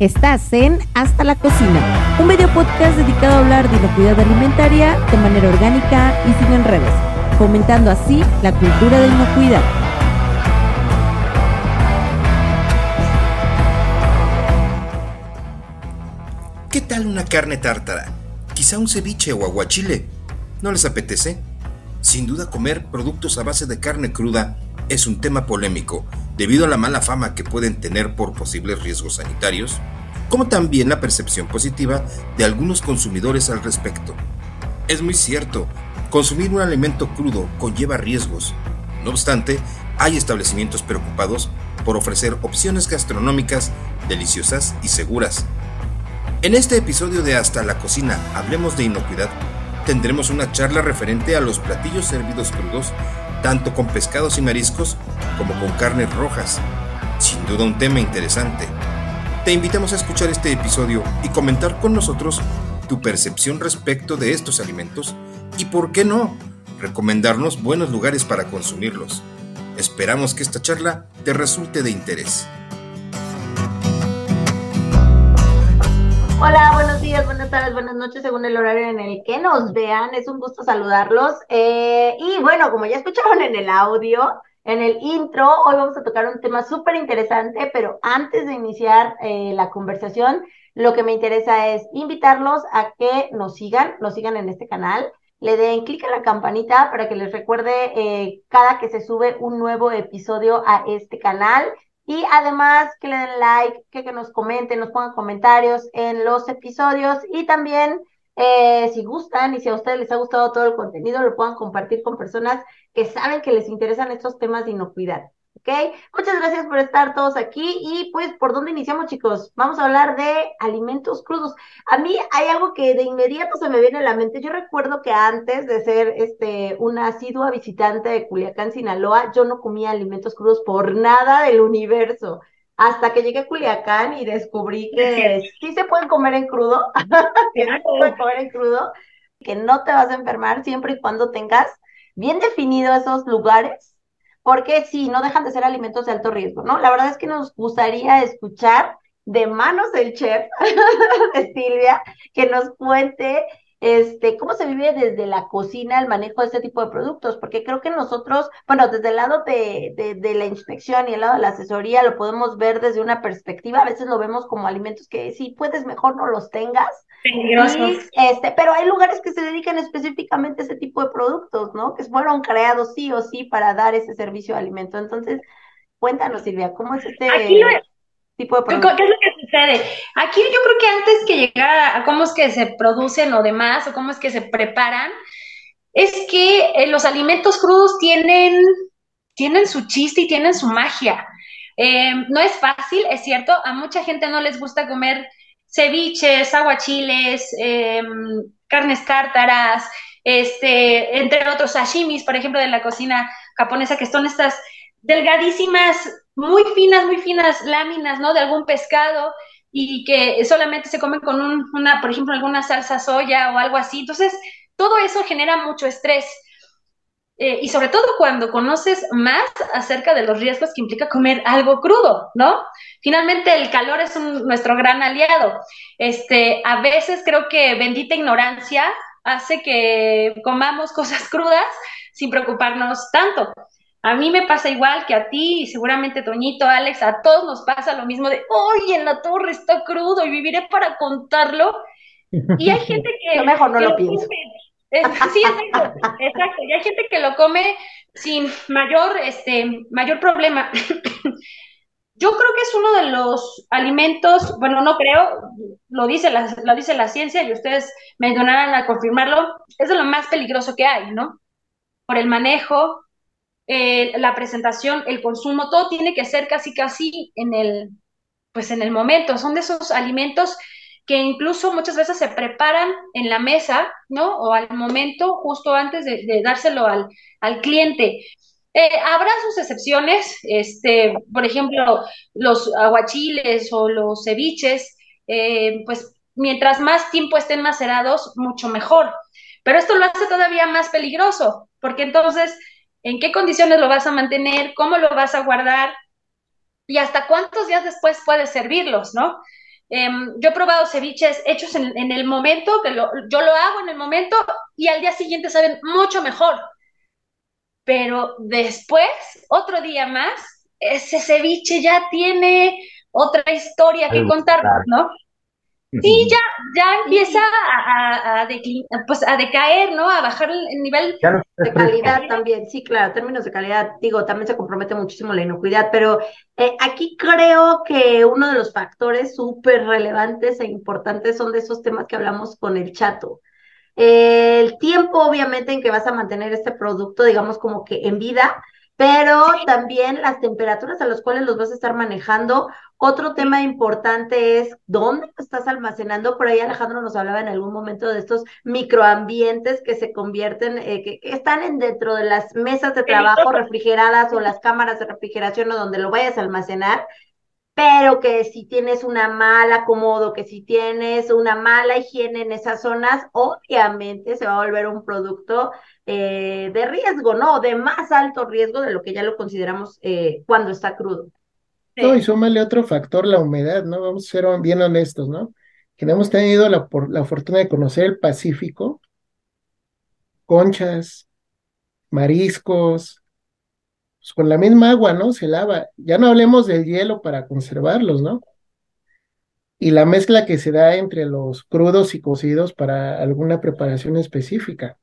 Estás en Hasta la Cocina, un video podcast dedicado a hablar de inocuidad alimentaria de manera orgánica y sin enredos, fomentando así la cultura de inocuidad. ¿Qué tal una carne tártara? Quizá un ceviche o aguachile. ¿No les apetece? Sin duda comer productos a base de carne cruda es un tema polémico debido a la mala fama que pueden tener por posibles riesgos sanitarios, como también la percepción positiva de algunos consumidores al respecto. Es muy cierto, consumir un alimento crudo conlleva riesgos. No obstante, hay establecimientos preocupados por ofrecer opciones gastronómicas deliciosas y seguras. En este episodio de Hasta la Cocina, Hablemos de Inocuidad, tendremos una charla referente a los platillos servidos crudos tanto con pescados y mariscos como con carnes rojas. Sin duda un tema interesante. Te invitamos a escuchar este episodio y comentar con nosotros tu percepción respecto de estos alimentos y, por qué no, recomendarnos buenos lugares para consumirlos. Esperamos que esta charla te resulte de interés. Hola, buenos días, buenas tardes, buenas noches, según el horario en el que nos vean. Es un gusto saludarlos. Eh, y bueno, como ya escucharon en el audio, en el intro, hoy vamos a tocar un tema súper interesante, pero antes de iniciar eh, la conversación, lo que me interesa es invitarlos a que nos sigan, nos sigan en este canal, le den clic a la campanita para que les recuerde eh, cada que se sube un nuevo episodio a este canal. Y además que le den like, que, nos comenten, nos pongan comentarios en los episodios y también eh, si gustan y si a ustedes les ha gustado todo el contenido, lo puedan compartir con personas que saben que les interesan estos temas de inocuidad. ¿Ok? Muchas gracias por estar todos aquí y pues, ¿por dónde iniciamos, chicos? Vamos a hablar de alimentos crudos. A mí hay algo que de inmediato se me viene a la mente. Yo recuerdo que antes de ser este, una asidua visitante de Culiacán, Sinaloa, yo no comía alimentos crudos por nada del universo. Hasta que llegué a Culiacán y descubrí que sí se pueden comer en crudo, se pueden comer en crudo, que no te vas a enfermar siempre y cuando tengas bien definido esos lugares porque sí, no dejan de ser alimentos de alto riesgo, ¿no? La verdad es que nos gustaría escuchar de manos del chef, de Silvia, que nos cuente este, cómo se vive desde la cocina el manejo de este tipo de productos, porque creo que nosotros, bueno, desde el lado de, de, la inspección y el lado de la asesoría lo podemos ver desde una perspectiva, a veces lo vemos como alimentos que si puedes mejor no los tengas, este, pero hay lugares que se dedican específicamente a ese tipo de productos, ¿no? Que fueron creados sí o sí para dar ese servicio de alimento. Entonces, cuéntanos, Silvia, ¿cómo es este tipo de productos? ¿Qué es lo que Aquí yo creo que antes que llegar a cómo es que se producen lo demás o cómo es que se preparan, es que eh, los alimentos crudos tienen, tienen su chiste y tienen su magia. Eh, no es fácil, es cierto, a mucha gente no les gusta comer ceviches, aguachiles, em, carnes tártaras, este, entre otros sashimis, por ejemplo, de la cocina japonesa, que son estas delgadísimas, muy finas, muy finas láminas, ¿no? De algún pescado y que solamente se comen con una, por ejemplo, alguna salsa soya o algo así. Entonces, todo eso genera mucho estrés. Eh, y sobre todo cuando conoces más acerca de los riesgos que implica comer algo crudo, ¿no? Finalmente el calor es nuestro gran aliado. Este, a veces creo que bendita ignorancia hace que comamos cosas crudas sin preocuparnos tanto. A mí me pasa igual que a ti y seguramente Toñito, Alex, a todos nos pasa lo mismo de, oye, en la torre está crudo y viviré para contarlo. Y hay gente que... mejor no lo pienso sí, exacto, exacto. Y hay gente que lo come sin mayor, este, mayor problema. Yo creo que es uno de los alimentos, bueno, no creo, lo dice la, lo dice la ciencia y ustedes me ayudarán a confirmarlo, es de lo más peligroso que hay, ¿no? Por el manejo, eh, la presentación, el consumo, todo tiene que ser casi casi en el, pues en el momento. Son de esos alimentos que incluso muchas veces se preparan en la mesa, ¿no? O al momento, justo antes de, dárselo al, al cliente. Eh, habrá sus excepciones, este, por ejemplo, los aguachiles o los ceviches, eh, pues mientras más tiempo estén macerados, mucho mejor. Pero esto lo hace todavía más peligroso, porque entonces, ¿en qué condiciones lo vas a mantener? ¿Cómo lo vas a guardar? ¿Y hasta cuántos días después puedes servirlos, no? Em, yo he probado ceviches hechos en, el momento, que yo lo hago en el momento y al día siguiente saben mucho mejor. Pero después, otro día más, ese ceviche ya tiene otra historia que contar, ¿no? Sí, ya, ya empieza a, pues a decaer, ¿no? A bajar el nivel de calidad también. Sí, claro, términos de calidad, digo, también se compromete muchísimo la inocuidad, pero eh, aquí creo que uno de los factores súper relevantes e importantes son de esos temas que hablamos con el chato. el tiempo, obviamente, en que vas a mantener este producto, digamos, como que en vida, pero también las temperaturas a las cuales los vas a estar manejando. Otro tema importante es dónde lo estás almacenando. Por ahí Alejandro nos hablaba en algún momento de estos microambientes que se convierten, eh, que, están en dentro de las mesas de trabajo refrigeradas o las cámaras de refrigeración o donde lo vayas a almacenar pero que si tienes una mala acomodo, que si tienes una mala higiene en esas zonas, obviamente se va a volver un producto eh, de riesgo, ¿no? De más alto riesgo de lo que ya lo consideramos eh, cuando está crudo. No, y súmale otro factor, la humedad, ¿no? Vamos a ser bien honestos, ¿no? Que hemos tenido la, la fortuna de conocer el Pacífico, conchas, mariscos, pues, con la misma agua, ¿no? Se lava. Ya no hablemos del hielo para conservarlos, ¿no? Y la mezcla que se da entre los crudos y cocidos para alguna preparación específica.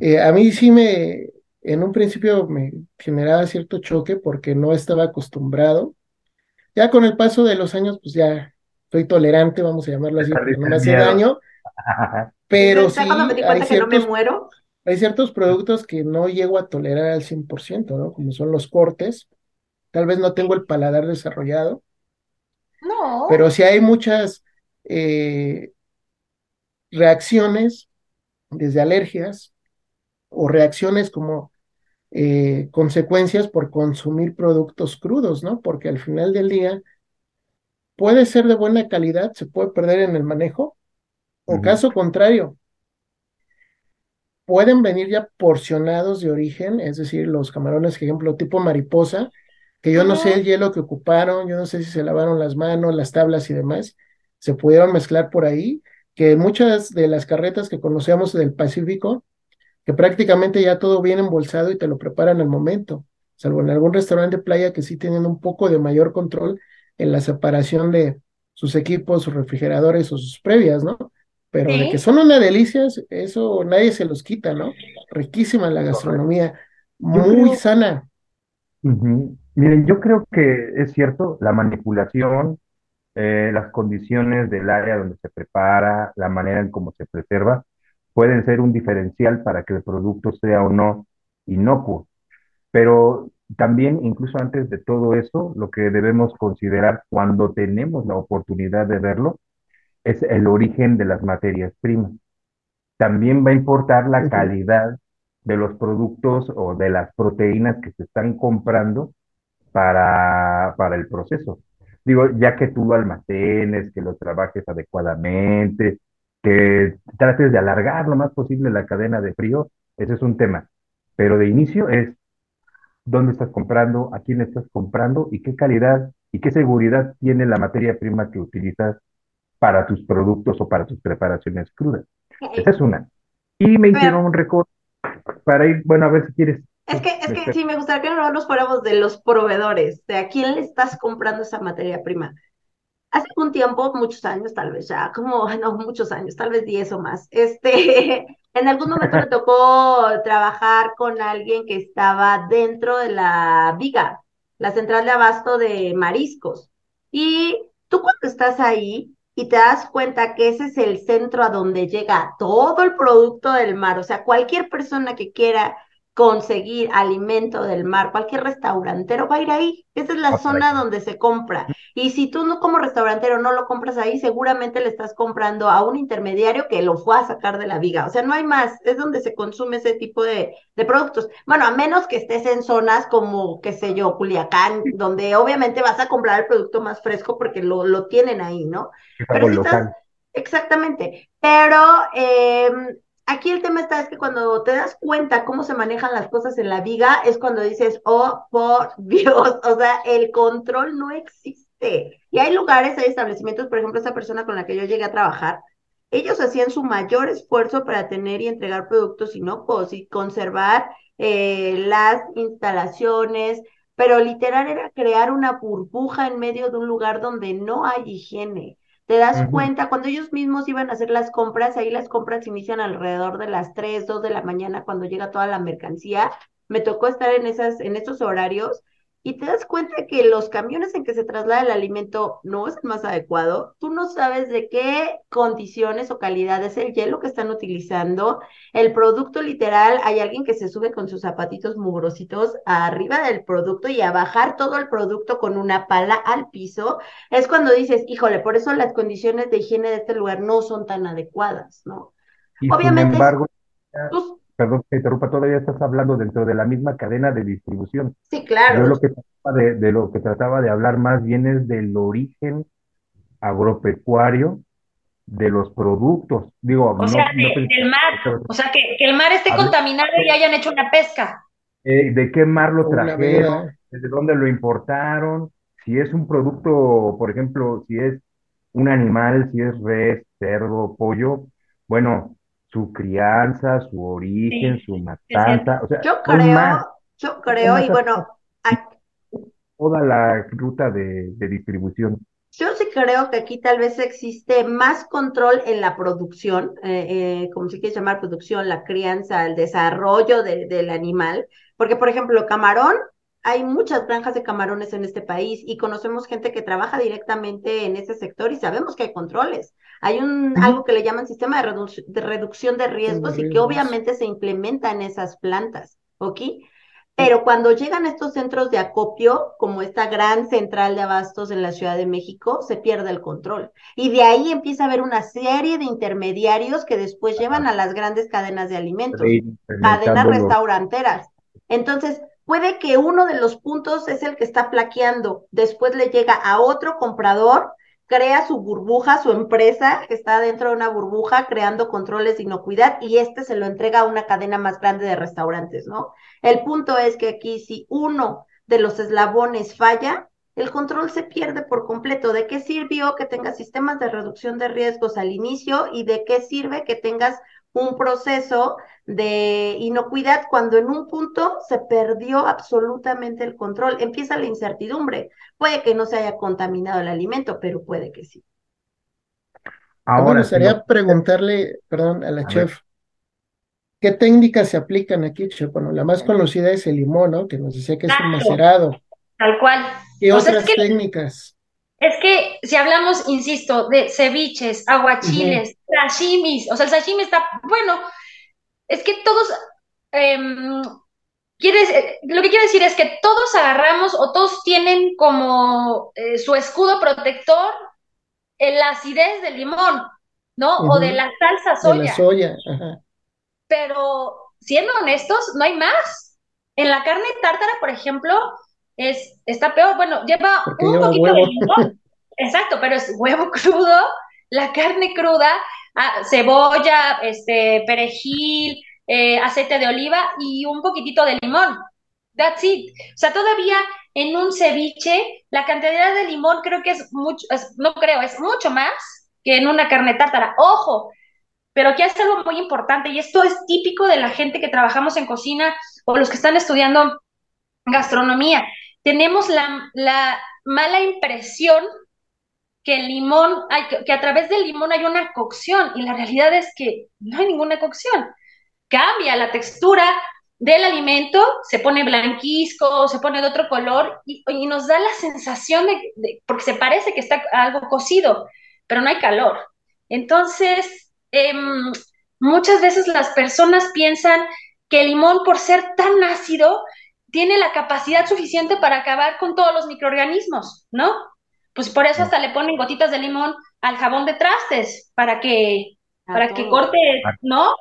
Eh, a mí sí me, en un principio me generaba cierto choque porque no estaba acostumbrado. Ya con el paso de los años, pues ya soy tolerante, vamos a llamarlo así, porque no me hace daño. Pero sí, hay ciertos, no me muero? hay ciertos productos que no llego a tolerar al 100%, ¿no? Como son los cortes. Tal vez no tengo el paladar desarrollado. No. Pero sí hay muchas eh, reacciones, desde alergias o reacciones como eh, consecuencias por consumir productos crudos, ¿no? Porque al final del día puede ser de buena calidad, se puede perder en el manejo, o caso contrario, pueden venir ya porcionados de origen, es decir, los camarones, por ejemplo, tipo mariposa, que yo no sé el hielo que ocuparon, yo no sé si se lavaron las manos, las tablas y demás, se pudieron mezclar por ahí, que muchas de las carretas que conocemos del Pacífico, que prácticamente ya todo viene embolsado y te lo preparan al momento, salvo en algún restaurante de playa que sí tienen un poco de mayor control en la separación de sus equipos, sus refrigeradores o sus previas, ¿no? Pero de que son una delicia, eso nadie se los quita, ¿no? Riquísima la gastronomía, muy sana. Miren, yo creo que es cierto, la manipulación, eh, las condiciones del área donde se prepara, la manera en cómo se preserva, pueden ser un diferencial para que el producto sea o no inocuo. Pero también, incluso antes de todo eso, lo que debemos considerar cuando tenemos la oportunidad de verlo, es el origen de las materias primas. También va a importar la calidad de los productos o de las proteínas que se están comprando para, para el proceso. Digo, ya que tú lo almacenes, que lo trabajes adecuadamente, que trates de alargar lo más posible la cadena de frío, ese es un tema. Pero de inicio es dónde estás comprando, a quién estás comprando y qué calidad y qué seguridad tiene la materia prima que utilizas para tus productos o para tus preparaciones crudas. Esa es una. Y me hicieron un recorte para ir, bueno, a ver si quieres. Es que, es que sí, me gustaría que no nos fuéramos de los proveedores, de a quién le estás comprando esa materia prima. Hace un tiempo, muchos años tal vez ya, como, no, muchos años, tal vez diez o más, este, en algún momento me tocó trabajar con alguien que estaba dentro de la Viga, la central de abasto de mariscos. Y tú cuando estás ahí, y te das cuenta que ese es el centro a donde llega todo el producto del mar. O sea, cualquier persona que quiera conseguir alimento del mar, cualquier restaurantero va a ir ahí. Esa es la zona donde se compra. Y si tú no como restaurantero no lo compras ahí, seguramente le estás comprando a un intermediario que lo fue a sacar de la viga. O sea, no hay más. Es donde se consume ese tipo de, de productos. Bueno, a menos que estés en zonas como, qué sé yo, Culiacán, donde obviamente vas a comprar el producto más fresco porque lo, lo tienen ahí, ¿no? Pero si estás, exactamente. Pero eh, aquí el tema está es que cuando te das cuenta cómo se manejan las cosas en la viga, es cuando dices, oh, por Dios, o sea, el control no existe. Y hay lugares, hay establecimientos, por ejemplo, esa persona con la que yo llegué a trabajar, ellos hacían su mayor esfuerzo para tener y entregar productos inocuos y conservar eh, las instalaciones, pero literal era crear una burbuja en medio de un lugar donde no hay higiene. Te das cuenta, cuando ellos mismos iban a hacer las compras, ahí las compras inician alrededor de las 3, 2 de la mañana cuando llega toda la mercancía. Me tocó estar en esas, en esos horarios y te das cuenta que los camiones en que se traslada el alimento no es el más adecuado, tú no sabes de qué condiciones o calidad es el hielo que están utilizando, el producto literal, hay alguien que se sube con sus zapatitos mugrositos arriba del producto y a bajar todo el producto con una pala al piso, es cuando dices, híjole, por eso las condiciones de higiene de este lugar no son tan adecuadas, ¿no? Obviamente, sin embargo, perdón que interrumpa, todavía estás hablando dentro de la misma cadena de distribución. Sí, claro. Yo lo que trataba de, de lo que trataba de hablar más bien es del origen agropecuario de los productos. Digo, o sea, del mar, o sea, que, el mar esté contaminado y hayan hecho una pesca. Eh, ¿De qué mar lo trajeron? ¿Desde dónde lo importaron? Si es un producto, por ejemplo, si es un animal, si es res, cerdo, pollo, bueno, su crianza, su origen, su matanza, o sea, yo creo, yo creo, y bueno, toda la ruta de, distribución. Yo sí creo que aquí tal vez existe más control en la producción, eh, eh, como se quiere llamar producción, la crianza, el desarrollo del animal, porque por ejemplo, camarón, hay muchas granjas de camarones en este país y conocemos gente que trabaja directamente en ese sector y sabemos que hay controles. Hay un, algo que le llaman sistema de, de reducción de riesgos y que obviamente se implementa en esas plantas, ¿ok? Pero cuando llegan estos centros de acopio, como esta gran central de abastos en la Ciudad de México, se pierde el control. Y de ahí empieza a haber una serie de intermediarios que después llevan a las grandes cadenas de alimentos, cadenas restauranteras. Entonces, puede que uno de los puntos es el que está flaqueando, después le llega a otro comprador crea su burbuja, su empresa que está dentro de una burbuja creando controles de inocuidad y este se lo entrega a una cadena más grande de restaurantes, ¿no? El punto es que aquí si uno de los eslabones falla, el control se pierde por completo. ¿De qué sirvió que tengas sistemas de reducción de riesgos al inicio y de qué sirve que tengas un proceso de inocuidad cuando en un punto se perdió absolutamente el control. Empieza la incertidumbre. Puede que no se haya contaminado el alimento, pero puede que sí. Ahora, me gustaría preguntarle, perdón, a la chef, ¿qué técnicas se aplican aquí, chef? Bueno, la más conocida es el limón, ¿no? Que nos decía que es un macerado. Tal cual. ¿Qué otras técnicas? Es que si hablamos, insisto, de ceviches, aguachiles, sashimis, o sea, el sashimi está, bueno, es que todos, em, quieres, eh, lo que quiero decir es que todos agarramos o todos tienen como eh, su escudo protector la acidez del limón, ¿no? O de la salsa soya. De la soya, ajá. Pero siendo honestos, no hay más. En la carne tártara, por ejemplo, es, está peor, bueno, lleva un poquito de limón, exacto, pero es huevo crudo, la carne cruda, ah, cebolla, este, perejil, eh, aceite de oliva y un poquitito de limón. That's it. O sea, todavía en un ceviche, la cantidad de limón creo que es mucho, no creo, es mucho más que en una carne tártara. Ojo, pero aquí hace algo muy importante y esto es típico de la gente que trabajamos en cocina o los que están estudiando gastronomía tenemos la, mala impresión que el limón, hay, que a través del limón hay una cocción y la realidad es que no hay ninguna cocción. Cambia la textura del alimento, se pone blanquisco, se pone de otro color y, nos da la sensación de, porque se parece que está algo cocido, pero no hay calor. Entonces, em, muchas veces las personas piensan que el limón, por ser tan ácido, tiene la capacidad suficiente para acabar con todos los microorganismos, ¿no? Pues por eso hasta le ponen gotitas de limón al jabón de trastes, para que, para que corte, ¿no?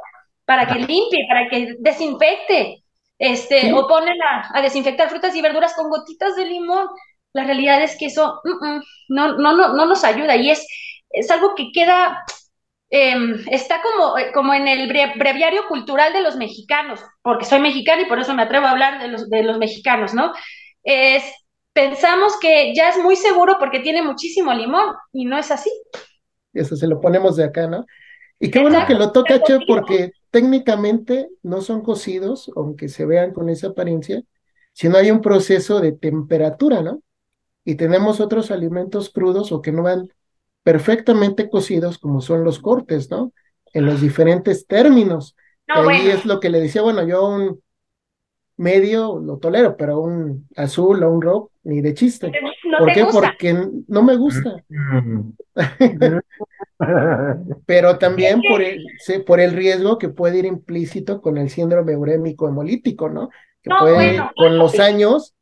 Para que limpie, para que desinfecte, este, o ponen a, desinfectar frutas y verduras con gotitas de limón. La realidad es que eso mm, mm, no, no, no, no nos ayuda y es, es algo que queda Em, está como, eh, como en el breviario cultural de los mexicanos, porque soy mexicana y por eso me atrevo a hablar de los, de los mexicanos, ¿no? Es pensamos que ya es muy seguro porque tiene muchísimo limón y no es así. Eso se lo ponemos de acá, ¿no? Y qué bueno que lo toca, Che, porque técnicamente no son cocidos, aunque se vean con esa apariencia, sino hay un proceso de temperatura, ¿no? Y tenemos otros alimentos crudos o que no van perfectamente cocidos, como son los cortes, ¿no? En los diferentes términos. ahí es lo que le decía, bueno, yo un medio lo tolero, pero un azul o un rojo, ni de chiste. ¿Por qué? Porque no me gusta. pero también por el, por el riesgo que puede ir implícito con el síndrome urémico hemolítico, ¿no? Que puede con los años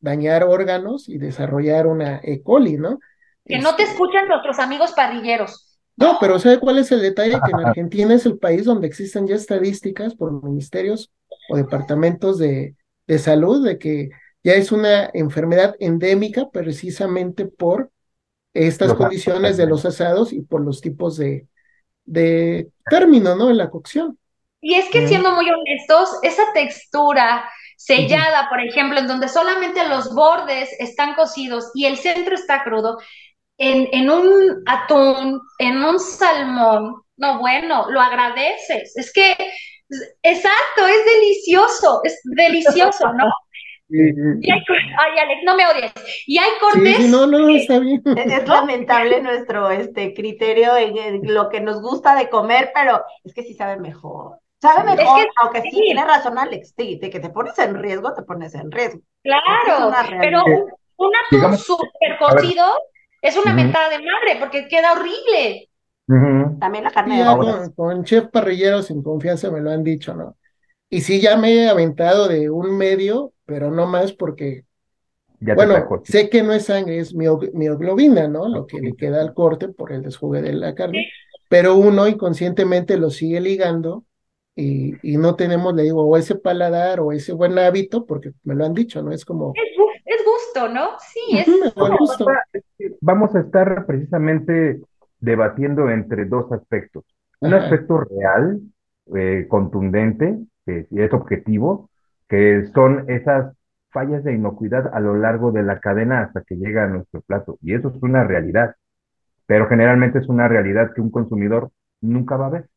dañar órganos y desarrollar una E. coli, ¿no? Que no te este escuchan nuestros amigos parrilleros. No, pero ¿sabe cuál es el detalle? Que en Argentina es el país donde existen ya estadísticas por ministerios o departamentos de, de salud de que ya es una enfermedad endémica precisamente por estas condiciones de los asados y por los tipos de, de término, ¿no? En la cocción. Y es que siendo muy honestos, esa textura sellada, por ejemplo, en donde solamente los bordes están cocidos y el centro está crudo, en, en un atún, en un salmón, no, bueno, lo agradeces. Es que, exacto, es delicioso, es delicioso, ¿no? Y hay, ay, Alex, no me odies. Y hay cortes. Sí, no, no, está bien. Es, lamentable nuestro este criterio en, lo que nos gusta de comer, pero es que sí sabe mejor. Sabe mejor, aunque sí, tiene razón Alex, sí, de que te pones en riesgo, te pones en riesgo. Claro, pero un atún súper cocido es una mentada de madre porque queda horrible. También la carne de con, con chef parrilleros sin confianza me lo han dicho, ¿no? Y sí, ya me he aventado de un medio, pero no más porque, bueno, sé que no es sangre, es mioglobina, ¿no? Lo que le queda al corte por el desjugue de la carne, pero uno inconscientemente lo sigue ligando y, y, no tenemos, le digo, o ese paladar o ese buen hábito, porque me lo han dicho, ¿no? Es como... Es, gusto, ¿no? Sí, es... gusto. Vamos a estar precisamente debatiendo entre dos aspectos. Un aspecto real, eh, contundente, que es objetivo, que son esas fallas de inocuidad a lo largo de la cadena hasta que llega a nuestro plato. Y eso es una realidad, pero generalmente es una realidad que un consumidor nunca va a ver,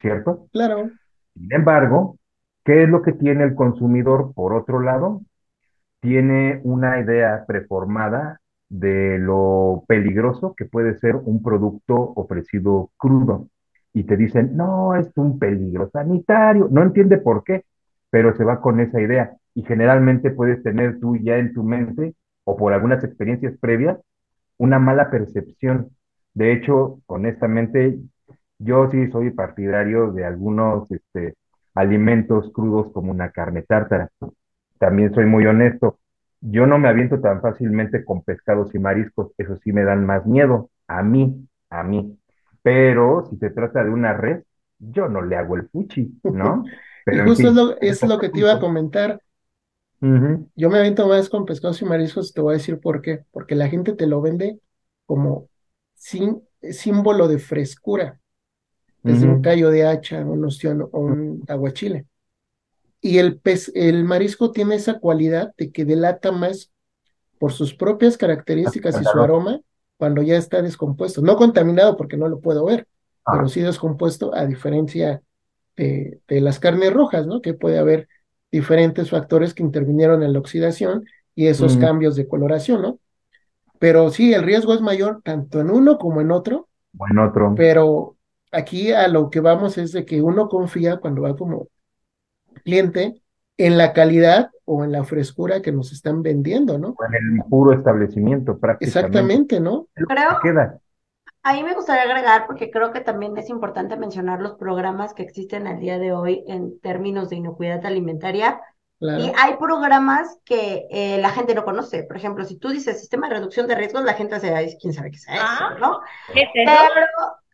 ¿cierto? Claro. Sin embargo, ¿qué es lo que tiene el consumidor por otro lado? Tiene una idea preformada de lo peligroso que puede ser un producto ofrecido crudo y te dicen, no, es un peligro sanitario, no entiende por qué, pero se va con esa idea y generalmente puedes tener tú ya en tu mente o por algunas experiencias previas una mala percepción. De hecho, honestamente, yo sí soy partidario de algunos este, alimentos crudos como una carne tártara. También soy muy honesto. Yo no me aviento tan fácilmente con pescados y mariscos, eso sí me dan más miedo, a mí, a mí. Pero si se trata de una red, yo no le hago el fuchi, ¿no? Pero y justo es, lo, es lo que te iba a comentar. Yo me aviento más con pescados y mariscos, te voy a decir por qué. Porque la gente te lo vende como sin, símbolo de frescura, desde un callo de hacha, un ostión o un aguachile. Y el, pez, el marisco tiene esa cualidad de que delata más por sus propias características y su aroma cuando ya está descompuesto. No contaminado porque no lo puedo ver, ah. pero sí descompuesto a diferencia de, las carnes rojas, ¿no? Que puede haber diferentes factores que intervinieron en la oxidación y esos cambios de coloración, ¿no? Pero sí, el riesgo es mayor tanto en uno como en otro. O en otro. Pero aquí a lo que vamos es de que uno confía cuando va como cliente en la calidad o en la frescura que nos están vendiendo, ¿no? en el puro establecimiento, prácticamente. Exactamente, ¿no? Creo, queda. Ahí me gustaría agregar, porque creo que también es importante mencionar los programas que existen al día de hoy en términos de inocuidad alimentaria. Y hay programas que eh, la gente no conoce. Por ejemplo, si tú dices sistema de reducción de riesgos, la gente se quién sabe qué es eso, ah, ¿no? Pero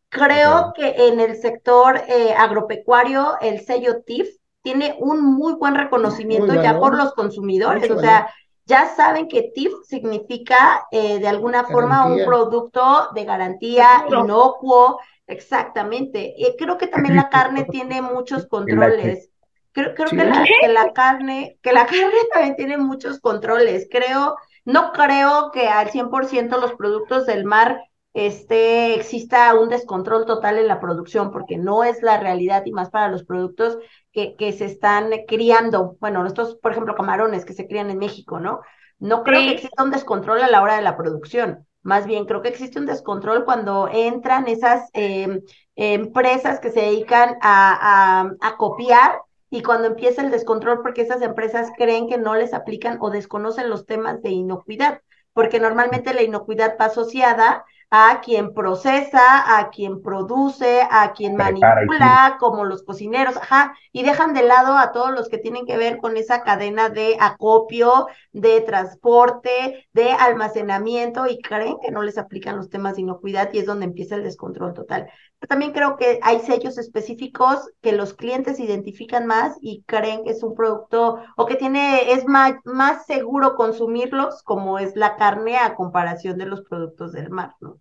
creo que en el sector eh, agropecuario, el sello TIF tiene un muy buen reconocimiento ya por los consumidores, o sea, ya saben que TIF significa eh, de alguna forma un producto de garantía inocuo, exactamente. Y creo que también la carne tiene muchos controles. Creo, creo Sí. que, la, que la carne, que la carne también tiene muchos controles. Creo, no creo que al 100% los productos del mar este, exista un descontrol total en la producción, porque no es la realidad y más para los productos que, que se están criando. Bueno, estos, por ejemplo, camarones que se crían en México, ¿no? No creo Sí. que exista un descontrol a la hora de la producción. Más bien, creo que existe un descontrol cuando entran esas em, empresas que se dedican a, a, a copiar y cuando empieza el descontrol porque esas empresas creen que no les aplican o desconocen los temas de inocuidad, porque normalmente la inocuidad va asociada a quien procesa, a quien produce, a quien manipula, como los cocineros, ajá, y dejan de lado a todos los que tienen que ver con esa cadena de acopio, de transporte, de almacenamiento y creen que no les aplican los temas de inocuidad y es donde empieza el descontrol total. También creo que hay sellos específicos que los clientes identifican más y creen que es un producto o que tiene, es más, más seguro consumirlos como es la carne a comparación de los productos del mar, ¿no?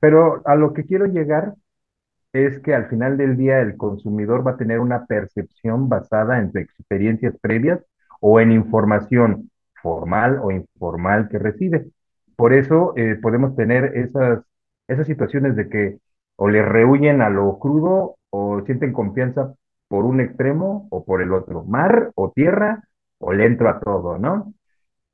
Pero a lo que quiero llegar es que al final del día el consumidor va a tener una percepción basada en experiencias previas o en información formal o informal que recibe. Por eso eh, podemos tener esas, esas situaciones de que o le rehuyen a lo crudo o sienten confianza por un extremo o por el otro, mar o tierra, o le entro a todo, ¿no?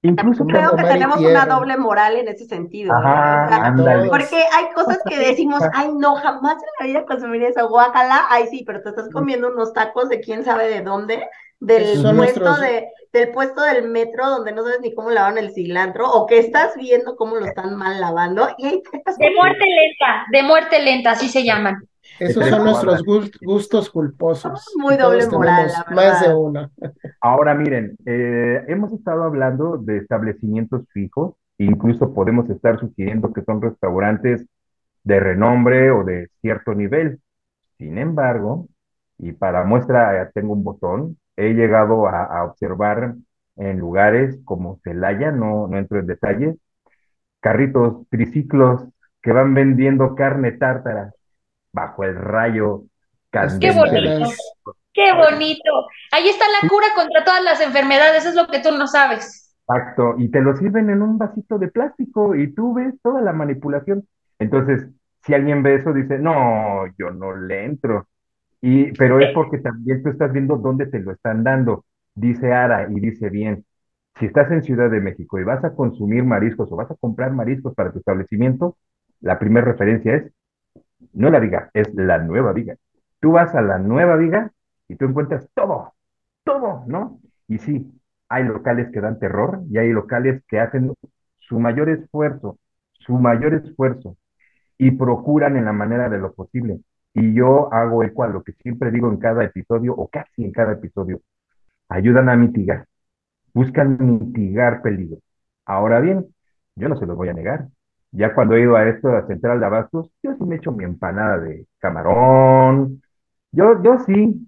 Incluso Creo que tenemos una doble moral en ese sentido. Ajá, O sea. Porque hay cosas que decimos, ay, no, jamás en la vida consumiría eso, guácala, ay, sí, pero te estás comiendo unos tacos de quién sabe de dónde, del puesto nuestros- de, del puesto del metro donde no sabes ni cómo lavan el cilantro, o que estás viendo cómo lo están mal lavando, y ahí te estás De muerte lenta, de muerte lenta, así se llaman. Esos son nuestros gustos culposos. Muy y todos doble moral, la más de uno. Ahora miren, eh, hemos estado hablando de establecimientos fijos, incluso podemos estar sugiriendo que son restaurantes de renombre o de cierto nivel. Sin embargo, y para muestra eh, tengo un botón, he llegado a, a observar en lugares como Celaya, no, no entro en detalle, carritos, triciclos que van vendiendo carne tártara bajo el rayo Qué candente bonito. del Las- Qué bonito. Ahí está la cura contra todas las enfermedades, es lo que tú no sabes. Exacto, y te lo sirven en un vasito de plástico y tú ves toda la manipulación. Entonces, si alguien ve eso, dice, no, yo no le entro. Y, pero es porque también tú estás viendo dónde te lo están dando. Dice Ara y dice bien, si estás en Ciudad de México y vas a consumir mariscos o vas a comprar mariscos para tu establecimiento, la primera referencia es, no la viga, es la nueva viga. Tú vas a la nueva viga y tú encuentras todo, todo, ¿no? Y sí, hay locales que dan terror y hay locales que hacen su mayor esfuerzo, su mayor esfuerzo y procuran en la manera de lo posible. Y yo hago eco a lo que siempre digo en cada episodio o casi en cada episodio. Ayudan a mitigar, buscan mitigar peligro. Ahora bien, yo no se los voy a negar. Ya cuando he ido a esto, a Central de Abastos, yo sí me echo mi empanada de camarón. Yo, yo sí,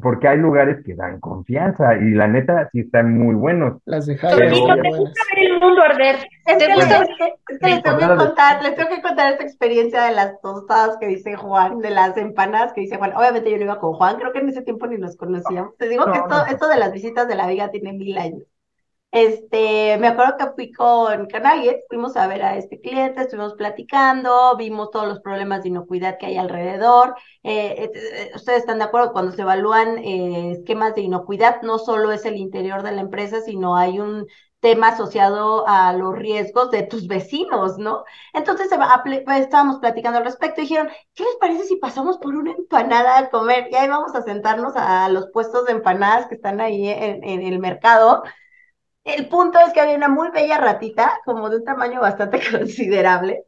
porque hay lugares que dan confianza y la neta sí están muy buenos. Las de Jaime son te buenas. gusta ver el mundo arder. Es ¿Te que, gusta les, es que les tengo que contar, les tengo que contar esta experiencia de las tostadas que dice Juan, de las empanadas que dice Juan. Obviamente yo no iba con Juan, creo que en ese tiempo ni nos conocíamos. Te digo que esto, no. esto de las visitas de la viga tiene mil años. Este, me acuerdo que fui con Canales, fuimos a ver a este cliente, estuvimos platicando, vimos todos los problemas de inocuidad que hay alrededor. Eh, eh, eh, ustedes están de acuerdo, cuando se evalúan eh, esquemas de inocuidad, no solo es el interior de la empresa, sino hay un tema asociado a los riesgos de tus vecinos, ¿no? Entonces pues, estábamos platicando al respecto y dijeron, ¿qué les parece si pasamos por una empanada a comer? Y ahí vamos a sentarnos a los puestos de empanadas que están ahí en, en el mercado. El punto es que había una muy bella ratita, como de un tamaño bastante considerable,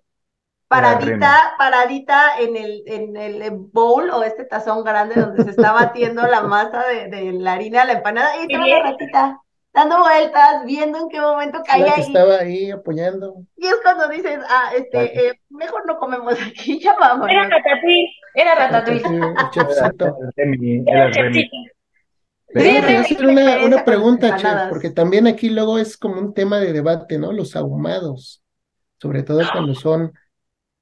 paradita, paradita en el, en el bowl o este tazón grande donde se está batiendo la masa de, de la harina de la empanada, y estaba la ratita dando vueltas, viendo en qué momento La caía que y, estaba ahí apoyando. y es cuando dices, ah, este, eh, mejor no comemos aquí, ya vámonos. Era ratatouille, era ratatouille. Chefcito. Era Remy, sí, hacer una, una pregunta, Chef, porque también aquí luego es como un tema de debate, ¿no? Los ahumados, sobre todo cuando son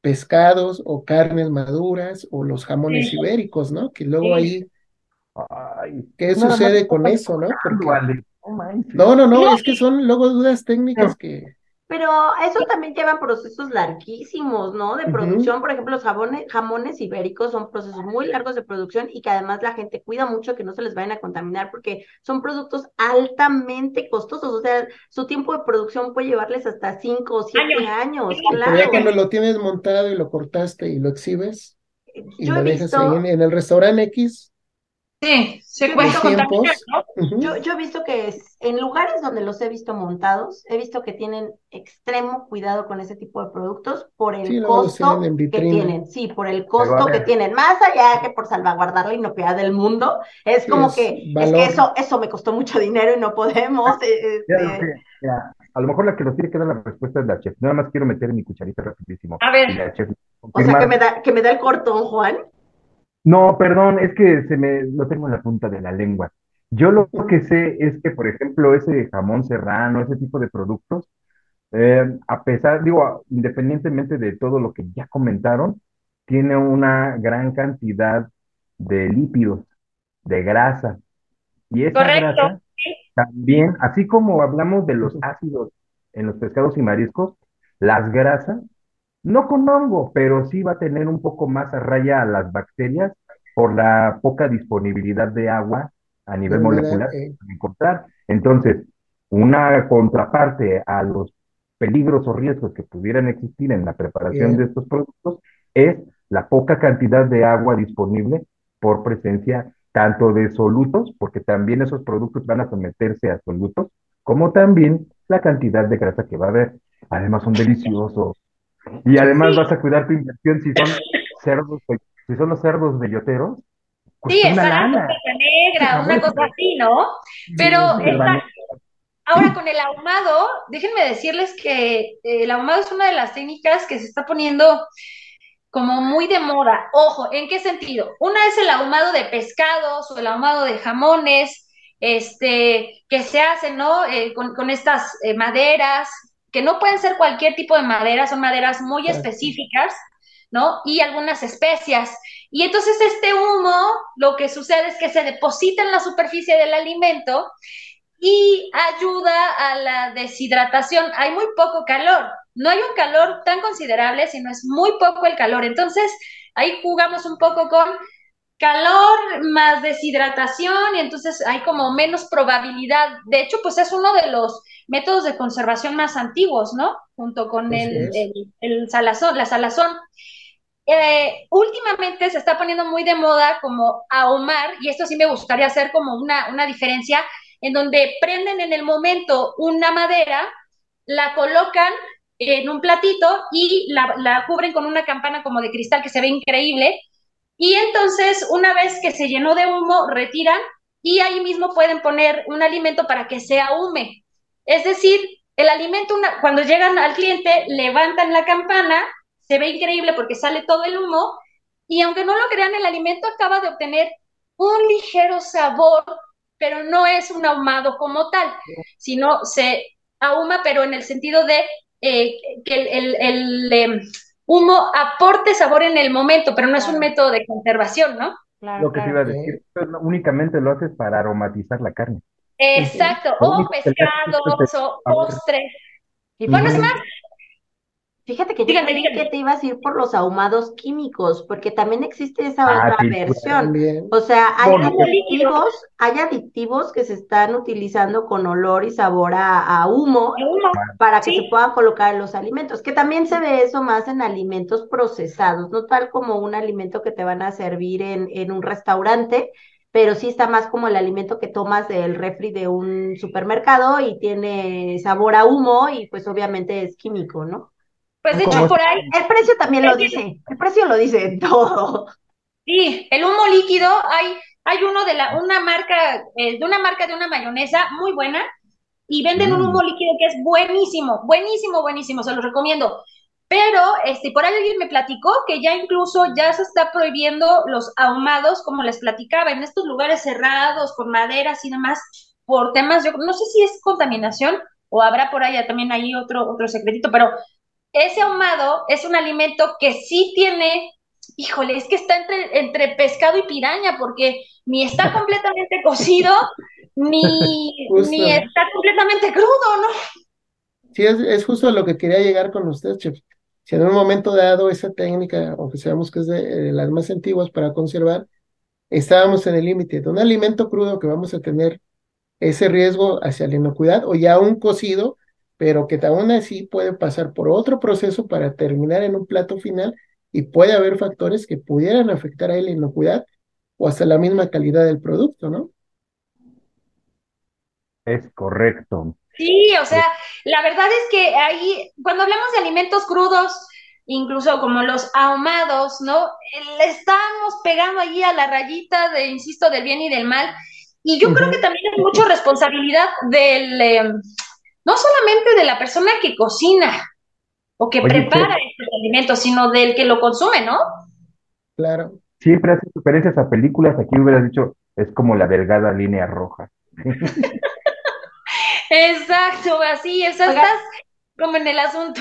pescados o carnes maduras o los jamones Sí. ibéricos, ¿no? Que luego Sí. ahí Ay, ¿Qué sucede con eso, no? Porque vale. No no, no, es que son luego dudas técnicas que Pero eso también llevan procesos larguísimos, ¿no? De producción, por ejemplo, los jamones, jamones ibéricos son procesos muy largos de producción y que además la gente cuida mucho que no se les vayan a contaminar porque son productos altamente costosos, o sea, su tiempo de producción puede llevarles hasta cinco o siete años, pero ya claro. cuando lo tienes montado y lo cortaste y lo exhibes y Yo lo dejas ahí en el restaurante X, Sí, se Yo cuenta los con tiempos, ¿no? ujú, Yo, yo he visto que es- en lugares donde los he visto montados, he visto que tienen extremo cuidado con ese tipo de productos por el costo que tienen, sí, por el costo que tienen, más allá que por salvaguardar la inocuidad del mundo, es Sí, como es que, es que eso, eso me costó mucho dinero y no podemos, este, a lo mejor la que nos tiene que dar la respuesta es la chef. Nada más quiero meter mi cucharita rapidísimo. A ver. Y la chef o sea, que me da, que me da el cortón, Juan. No, perdón, es que se me lo tengo en la punta de la lengua. Yo lo que sé es que, por ejemplo, ese jamón serrano, ese tipo de productos, eh, a pesar, digo, independientemente de todo lo que ya comentaron, tiene una gran cantidad de lípidos, de grasa. Y esa Correcto. grasa también, así como hablamos de los ácidos en los pescados y mariscos, las grasas, no con hongo, pero sí va a tener un poco más a raya a las bacterias por la poca disponibilidad de agua a nivel De molecular eh. que van a encontrar. Entonces, una contraparte a los peligros o riesgos que pudieran existir en la preparación Bien. de estos productos es la poca cantidad de agua disponible por presencia tanto de solutos, porque también esos productos van a someterse a solutos, como también la cantidad de grasa que va a haber. Además son deliciosos. Y además vas a cuidar tu inversión si son cerdos, si son los cerdos belloteros, Sí, cuesta una lana. negra, una cosa así, ¿no? Pero Sí, esta- la- ahora con el ahumado, déjenme decirles que eh, el ahumado es una de las técnicas que se está poniendo como muy de moda. Ojo, ¿en qué sentido? Una es el ahumado de pescados o el ahumado de jamones, este, que se hacen, ¿no? Eh, con, con estas eh, maderas, que no pueden ser cualquier tipo de madera, son maderas muy específicas, ¿no? Y algunas especias. Y entonces este humo, lo que sucede es que se deposita en la superficie del alimento y ayuda a la deshidratación. Hay muy poco calor, no hay un calor tan considerable, sino es muy poco el calor. Entonces, ahí jugamos un poco con calor más deshidratación y entonces hay como menos probabilidad. De hecho, pues es uno de los métodos de conservación más antiguos, ¿no? Junto con el salazón, la salazón. Eh, últimamente se está poniendo muy de moda como ahumar, y esto sí me gustaría hacer como una, una diferencia, en donde prenden en el momento una madera, la colocan en un platito y la, la cubren con una campana como de cristal que se ve increíble. Y entonces, una vez que se llenó de humo, retiran y ahí mismo pueden poner un alimento para que se ahume. Es decir, el alimento, una, cuando llegan al cliente, levantan la campana, se ve increíble porque sale todo el humo y aunque no lo crean, el alimento acaba de obtener un ligero sabor, pero no es un ahumado como tal, sino se ahuma, pero en el sentido de eh, que el, el, el eh, humo aporte sabor en el momento, pero no es un método de conservación, ¿no? Claro, Lo que te iba a decir, únicamente lo haces para aromatizar la carne. Exacto, Lo o es o postres. Y Bueno, es fíjate, más, fíjate que yo creí que te ibas a ir por los ahumados químicos, porque también existe esa Ah, otra sí, versión. También. O sea, hay Bueno, aditivos, hay aditivos que se están utilizando con olor y sabor a, a humo para que Sí. se puedan colocar en los alimentos, que también se ve eso más en alimentos procesados, no tal como un alimento que te van a servir en, en un restaurante, pero sí está más como el alimento que tomas del refri de un supermercado y tiene sabor a humo y pues obviamente es químico, ¿no? Pues de ¿Cómo hecho por ahí, El precio también lo dice, el precio lo dice todo. sí, el humo líquido, hay, hay uno de la, una marca, eh, de una marca de una mayonesa muy buena, y venden un Mm. humo líquido que es buenísimo, buenísimo, buenísimo, se los recomiendo. Pero este, por ahí alguien me platicó que ya incluso ya se está prohibiendo los ahumados, como les platicaba, en estos lugares cerrados, con maderas y demás, por temas, yo no sé si es contaminación o habrá por allá también ahí otro, otro secretito, pero ese ahumado es un alimento que sí tiene híjole, es que está entre, entre pescado y piraña, porque ni está completamente cocido, ni, ni está completamente crudo, ¿no? Sí, es, es justo lo que quería llegar con usted, chef. Si en un momento dado esa técnica, aunque sabemos que es de, las más antiguas para conservar, estábamos en el límite de un alimento crudo que vamos a tener ese riesgo hacia la inocuidad o ya un cocido, pero que aún así puede pasar por otro proceso para terminar en un plato final y puede haber factores que pudieran afectar a la inocuidad o hasta la misma calidad del producto, ¿no? Es correcto. Sí, o sea, la verdad es que ahí, cuando hablamos de alimentos crudos, incluso como los ahumados, ¿no? Le estamos pegando allí a la rayita de, insisto, del bien y del mal. Y yo creo que también es mucha responsabilidad del, em, no solamente de la persona que cocina o que prepara estos alimentos, sino del que lo consume, ¿no? Claro. Siempre hace referencias a películas, aquí hubieras dicho, es como la delgada línea roja. Exacto, así, eso estás como en el asunto.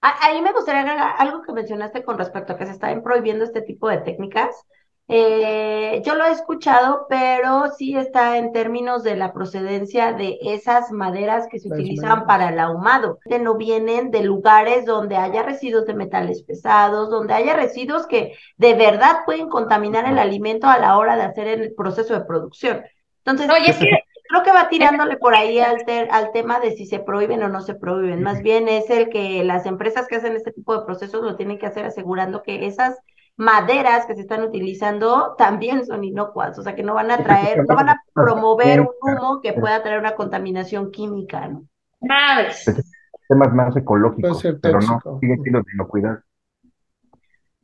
Ahí me gustaría agregar algo que mencionaste con respecto a que se están prohibiendo este tipo de técnicas. Eh, yo lo he escuchado, pero sí está en términos de la procedencia de esas maderas que se utilizan para el ahumado. No vienen de lugares donde haya residuos de metales pesados, donde haya residuos que de verdad pueden contaminar el alimento a la hora de hacer el proceso de producción. Entonces, Oye, creo que va tirándole por ahí al, al tema de si se prohíben o no se prohíben. Más bien es el que las empresas que hacen este tipo de procesos lo tienen que hacer asegurando que esas maderas que se están utilizando también son inocuas, o sea que no van a traer, no van a promover un humo que pueda traer una contaminación química, ¿no? Madres. Temas más ecológicos, pero no, sigue siendo de inocuidad.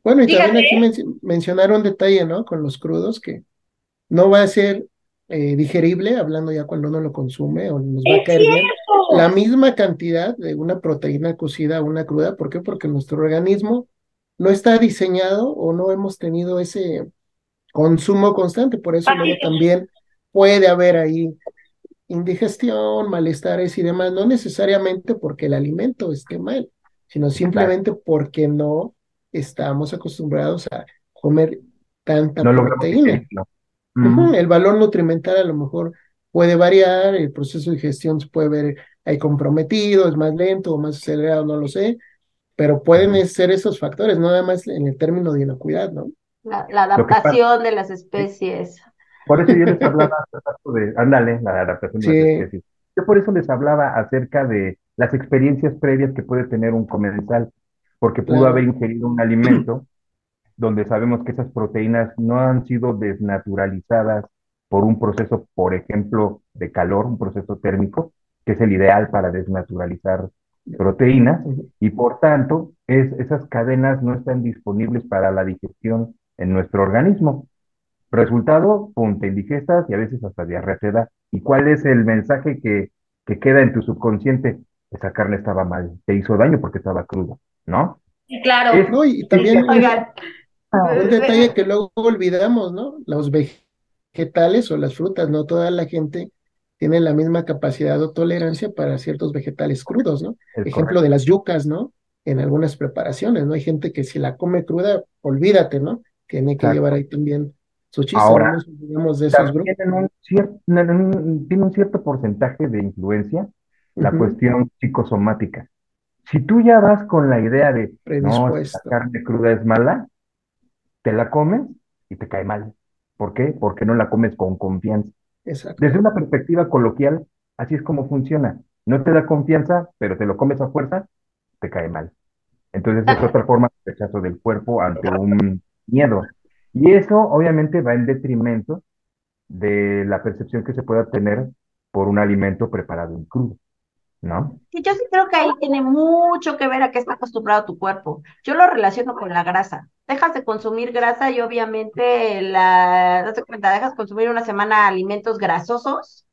Bueno, y también aquí mencionar un detalle, ¿no? Con los crudos, que no va a ser eh, digerible, hablando ya cuando uno lo consume o nos va a caer bien, la misma cantidad de una proteína cocida a una cruda. ¿Por qué? Porque nuestro organismo no está diseñado o no hemos tenido ese consumo constante. Por eso luego también puede haber ahí indigestión, malestares y demás, no necesariamente porque el alimento esté mal, sino simplemente porque no estamos acostumbrados a comer tanta proteína. El valor nutrimental a lo mejor puede variar, el proceso de digestión se puede ver ahí comprometido, es más lento o más acelerado, no lo sé, pero pueden ser esos factores, no nada más en el término de inocuidad, ¿no? La, adaptación de las especies. Por eso yo les hablaba de, ándale, la adaptación de las especies. Yo por eso les hablaba acerca de las experiencias previas que puede tener un comensal, porque pudo haber ingerido un alimento donde sabemos que esas proteínas no han sido desnaturalizadas por un proceso, por ejemplo, de calor, un proceso térmico, que es el ideal para desnaturalizar proteínas, y por tanto, es, esas cadenas no están disponibles para la digestión en nuestro organismo. Resultado, punta indigestas y a veces hasta diarrea te da. ¿Y cuál es el mensaje que, que queda en tu subconsciente? Esa carne estaba mal, te hizo daño porque estaba cruda, ¿no? Claro. y también un detalle que luego olvidamos, ¿no? Los vegetales o las frutas, no toda la gente tiene la misma capacidad o tolerancia para ciertos vegetales crudos, ¿no? Ejemplo de las yucas, ¿no? En algunas preparaciones, ¿no? Hay gente que si la come cruda, olvídate, ¿no? Tiene que llevar ahí también su chiste, Ahora, digamos, de esos grupos. Tiene un, cierto, tiene un cierto porcentaje de influencia la cuestión psicosomática. Si tú ya vas con la idea de, no, la carne cruda es mala, te la comes y te cae mal. ¿Por qué? Porque no la comes con confianza. Desde una perspectiva coloquial, así es como funciona. No te da confianza, pero te lo comes a fuerza, te cae mal. Entonces es otra forma de rechazo del cuerpo ante un miedo. Y eso obviamente va en detrimento de la percepción que se pueda tener por un alimento preparado en crudo. ¿No? Sí, yo sí creo que ahí tiene mucho que ver a qué está acostumbrado tu cuerpo. Yo lo relaciono con la grasa. Dejas de consumir grasa y obviamente la, no cuenta, dejas consumir una semana alimentos grasosos.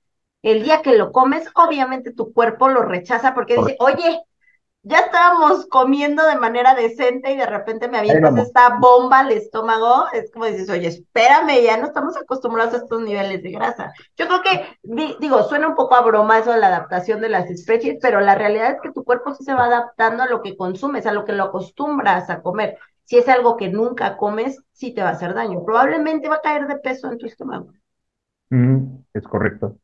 El día que lo comes, obviamente tu cuerpo lo rechaza porque dice, oye, ya estábamos comiendo de manera decente y de repente me avientas esta bomba al estómago, es como dices, oye, espérame, ya no estamos acostumbrados a estos niveles de grasa. Yo creo que, digo, suena un poco a broma eso de la adaptación de las especies, pero la realidad es que tu cuerpo sí se va adaptando a lo que consumes, a lo que lo acostumbras a comer. si es algo que nunca comes, sí te va a hacer daño. Probablemente va a caer de peso en tu estómago. Mm, es correcto,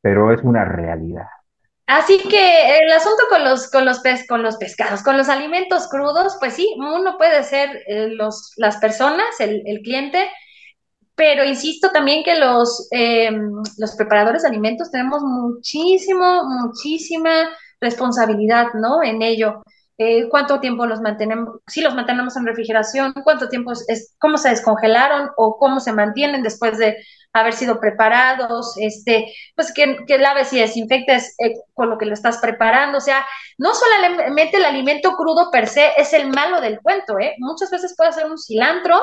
pero es una realidad. Así que el asunto con los, con los, con los pescados, con los alimentos crudos, pues sí, uno puede ser eh, los, las personas, el, el, cliente, pero insisto también que los, eh, los preparadores de alimentos tenemos muchísimo, muchísima responsabilidad, ¿no? En ello. Eh, cuánto tiempo los mantenemos, si los mantenemos en refrigeración, cuánto tiempo es, cómo se descongelaron o cómo se mantienen después de haber sido preparados, este, pues que, que laves y desinfectes eh, con lo que lo estás preparando, o sea, no solamente el alimento crudo per se es el malo del cuento, ¿eh? Muchas veces puede ser un cilantro,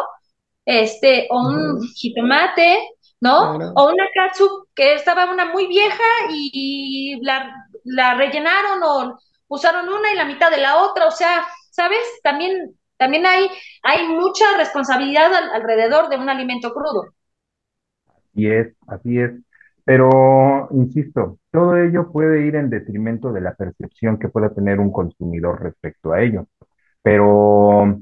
este, o un jitomate, ¿no? O una katsu que estaba una muy vieja y, y la, la rellenaron o usaron una y la mitad de la otra, o sea, ¿sabes? También, también hay, hay mucha responsabilidad al, alrededor de un alimento crudo. Así es, así es. Pero, insisto, todo ello puede ir en detrimento de la percepción que pueda tener un consumidor respecto a ello. Pero,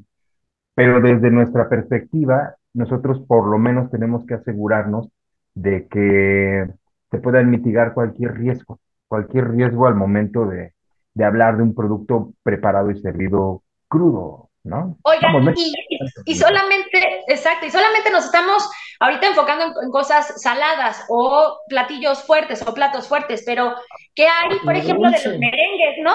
pero desde nuestra perspectiva, nosotros por lo menos tenemos que asegurarnos de que se puedan mitigar cualquier riesgo, cualquier riesgo al momento de, de hablar de un producto preparado y servido crudo, ¿no? Oigan, y, y, solamente, exacto, y solamente nos estamos ahorita enfocando en, en, cosas saladas o platillos fuertes o platos fuertes, pero ¿qué hay, por ejemplo, de los merengues, no?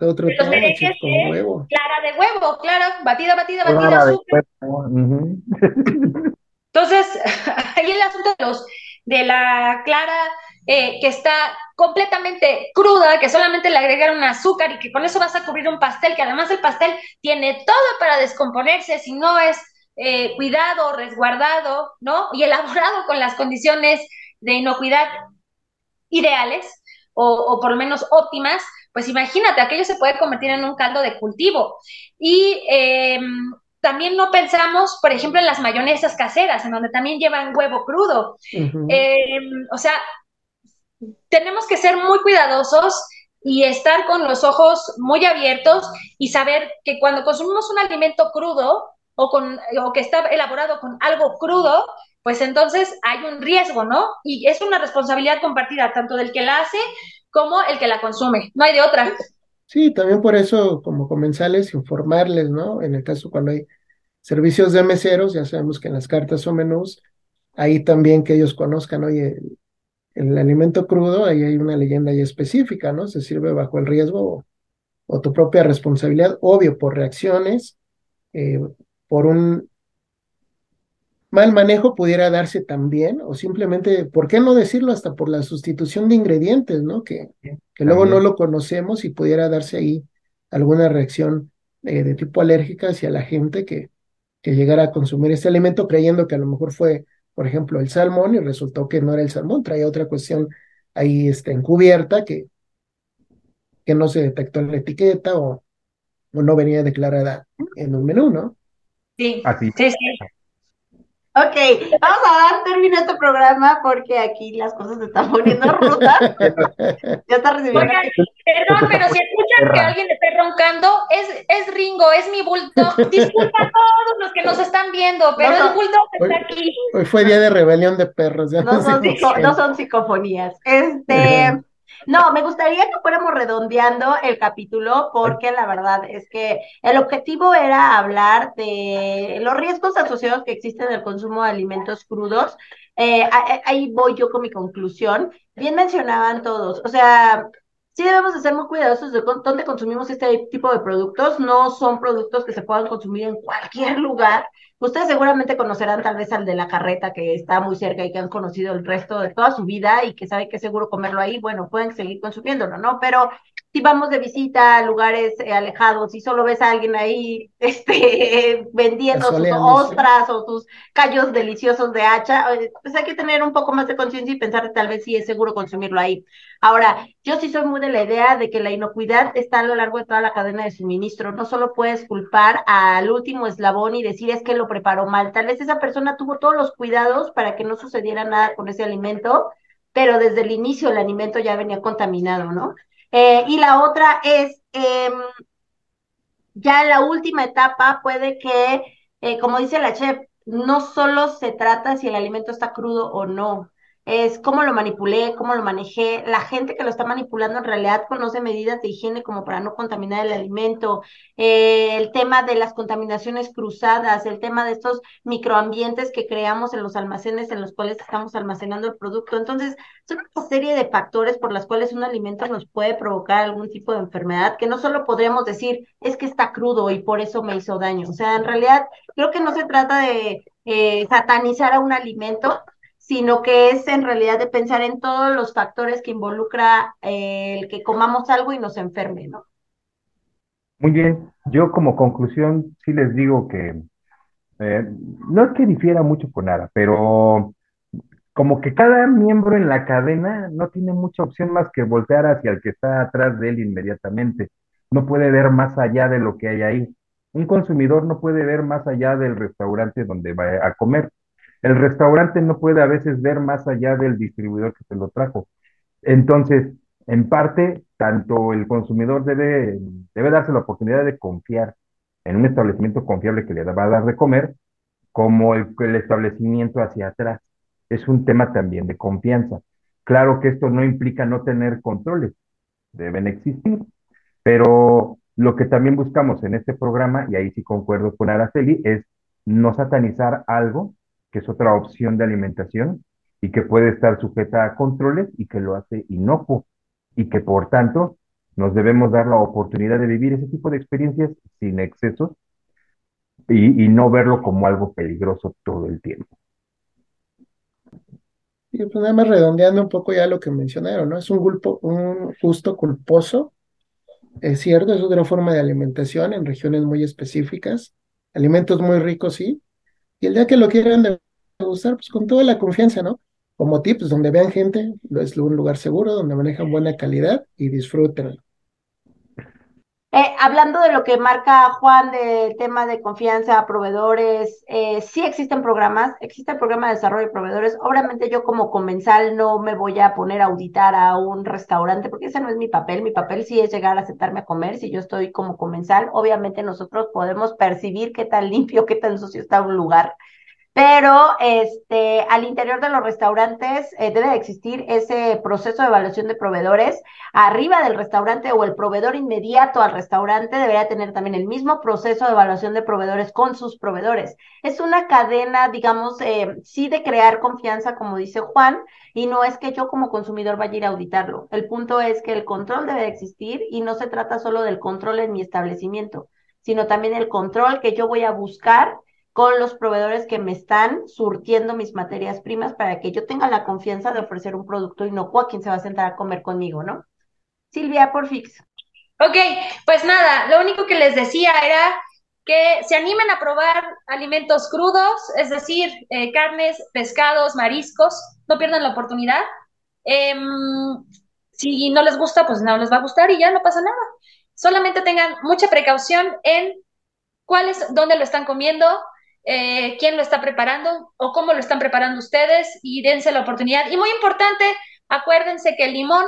Otro de los merengues con huevo. Clara de huevo, clara, batida, batida, batida, azúcar. Uh -huh. Entonces, ahí el asunto de los de la clara eh, que está completamente cruda, que solamente le agregaron azúcar y que con eso vas a cubrir un pastel, que además el pastel tiene todo para descomponerse si no es eh, cuidado, resguardado, ¿no? Y elaborado con las condiciones de inocuidad ideales o, o por lo menos óptimas, pues imagínate, aquello se puede convertir en un caldo de cultivo. Y eh, también no pensamos, por ejemplo, en las mayonesas caseras, en donde también llevan huevo crudo. Uh -huh. eh, o sea, tenemos que ser muy cuidadosos y estar con los ojos muy abiertos y saber que cuando consumimos un alimento crudo o, con, o que está elaborado con algo crudo, pues entonces hay un riesgo, ¿no? Y es una responsabilidad compartida tanto del que la hace como el que la consume, no hay de otra. Sí, también por eso como comensales informarles, ¿no? En el caso cuando hay servicios de meseros, ya sabemos que en las cartas o menús, ahí también que ellos conozcan, oye, el alimento crudo, ahí hay una leyenda ya específica, ¿no? Se sirve bajo el riesgo o, o tu propia responsabilidad, obvio, por reacciones, eh, por un mal manejo pudiera darse también, o simplemente, ¿por qué no decirlo? Hasta por la sustitución de ingredientes, ¿no? Que, que luego no lo conocemos y pudiera darse ahí alguna reacción eh, de tipo alérgica hacia la gente que, que llegara a consumir este alimento creyendo que a lo mejor fue por ejemplo, el salmón y resultó que no era el salmón, traía otra cuestión ahí este, encubierta que, que no se detectó en la etiqueta o, o no venía declarada en un menú, ¿no? Sí, Así. sí, sí. Ok, vamos a dar término a este programa porque aquí las cosas se están poniendo rudas. ya está recibiendo. Oigan, perdón, pero si escuchan que alguien está roncando, es, es Ringo, es mi bulldog. Disculpa a todos los que nos están viendo, pero no, el bulldog hoy, está aquí. Hoy fue día de rebelión de perros. Ya no, no, son, psico, no son psicofonías. Este. No, me gustaría que fuéramos redondeando el capítulo porque la verdad es que el objetivo era hablar de los riesgos asociados que existen en el consumo de alimentos crudos. Eh, ahí voy yo con mi conclusión. Bien mencionaban todos, o sea, sí debemos de ser muy cuidadosos de dónde consumimos este tipo de productos. No son productos que se puedan consumir en cualquier lugar. Ustedes seguramente conocerán tal vez al de la carreta que está muy cerca y que han conocido el resto de toda su vida y que saben que es seguro comerlo ahí, bueno, pueden seguir consumiéndolo, ¿no? Pero si vamos de visita a lugares eh, alejados y solo ves a alguien ahí este, vendiendo sus ostras o sus callos deliciosos de hacha, pues hay que tener un poco más de conciencia y pensar tal vez si es seguro consumirlo ahí. Ahora, yo sí soy muy de la idea de que la inocuidad está a lo largo de toda la cadena de suministro. No solo puedes culpar al último eslabón y decir es que lo preparó mal. Tal vez esa persona tuvo todos los cuidados para que no sucediera nada con ese alimento, pero desde el inicio el alimento ya venía contaminado, ¿no? Eh, y la otra es, eh, ya en la última etapa puede que, eh, como dice la chef, no solo se trata si el alimento está crudo o no, es cómo lo manipulé, cómo lo manejé. La gente que lo está manipulando en realidad conoce medidas de higiene como para no contaminar el alimento, eh, el tema de las contaminaciones cruzadas, el tema de estos microambientes que creamos en los almacenes en los cuales estamos almacenando el producto. Entonces, son una serie de factores por las cuales un alimento nos puede provocar algún tipo de enfermedad que no solo podríamos decir es que está crudo y por eso me hizo daño. O sea, en realidad creo que no se trata de eh, satanizar a un alimento, sino que es en realidad de pensar en todos los factores que involucra eh, el que comamos algo y nos enferme, ¿no? Muy bien, yo como conclusión sí les digo que eh, no es que difiera mucho con nada, pero como que cada miembro en la cadena no tiene mucha opción más que voltear hacia el que está atrás de él inmediatamente. No puede ver más allá de lo que hay ahí. Un consumidor no puede ver más allá del restaurante donde va a comer. El restaurante no puede a veces ver más allá del distribuidor que se lo trajo. Entonces, en parte, tanto el consumidor debe, debe darse la oportunidad de confiar en un establecimiento confiable que le va a dar de comer, como el, el establecimiento hacia atrás. Es un tema también de confianza. Claro que esto no implica no tener controles, deben existir, pero lo que también buscamos en este programa, y ahí sí concuerdo con Araceli, es no satanizar algo que es otra opción de alimentación y que puede estar sujeta a controles y que lo hace inocuo y que por tanto nos debemos dar la oportunidad de vivir ese tipo de experiencias sin excesos y, no verlo como algo peligroso todo el tiempo. Y pues nada más redondeando un poco ya lo que mencionaron, ¿no? Es un, un gusto culposo, es cierto, es otra forma de alimentación en regiones muy específicas, alimentos muy ricos, sí, y el día que lo quieran gustar, pues con toda la confianza, ¿no? Como tips, donde vean gente, es un lugar seguro, donde manejan buena calidad y disfruten. Eh, hablando de lo que marca Juan del tema de confianza, proveedores, eh, sí existen programas, existe el programa de desarrollo de proveedores. Obviamente yo como comensal no me voy a poner a auditar a un restaurante porque ese no es mi papel. Mi papel sí es llegar a sentarme a comer. Si yo estoy como comensal, obviamente nosotros podemos percibir qué tan limpio, qué tan sucio está un lugar pero este, al interior de los restaurantes eh, debe existir ese proceso de evaluación de proveedores. Arriba del restaurante o el proveedor inmediato al restaurante debería tener también el mismo proceso de evaluación de proveedores con sus proveedores. Es una cadena, digamos, eh, sí de crear confianza, como dice Juan, y no es que yo como consumidor vaya a ir a auditarlo. El punto es que el control debe existir y no se trata solo del control en mi establecimiento, sino también el control que yo voy a buscar con los proveedores que me están surtiendo mis materias primas para que yo tenga la confianza de ofrecer un producto inocuo a quien se va a sentar a comer conmigo, ¿no? Silvia, por fix. Ok, pues nada, lo único que les decía era que se animen a probar alimentos crudos, es decir, eh, carnes, pescados, mariscos, no pierdan la oportunidad. Em, si no les gusta, pues no les va a gustar y ya no pasa nada. Solamente tengan mucha precaución en cuál es, dónde lo están comiendo, eh, quién lo está preparando o cómo lo están preparando ustedes y dense la oportunidad. Y muy importante, acuérdense que el limón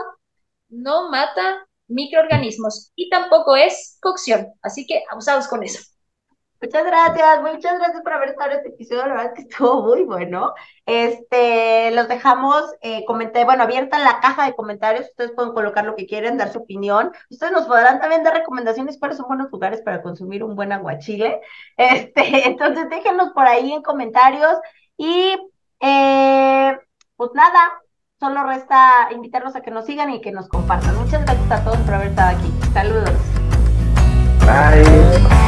no mata microorganismos y tampoco es cocción, así que abusados con eso. Muchas gracias, muchas gracias por haber estado en este episodio, la verdad es que estuvo muy bueno. Este, los dejamos, eh, bueno, abierta la caja de comentarios, ustedes pueden colocar lo que quieren, dar su opinión. Ustedes nos podrán también dar recomendaciones cuáles son buenos lugares para consumir un buen aguachile. Este, entonces déjenos por ahí en comentarios y eh, pues nada, solo resta invitarlos a que nos sigan y que nos compartan. Muchas gracias a todos por haber estado aquí. Saludos. Bye.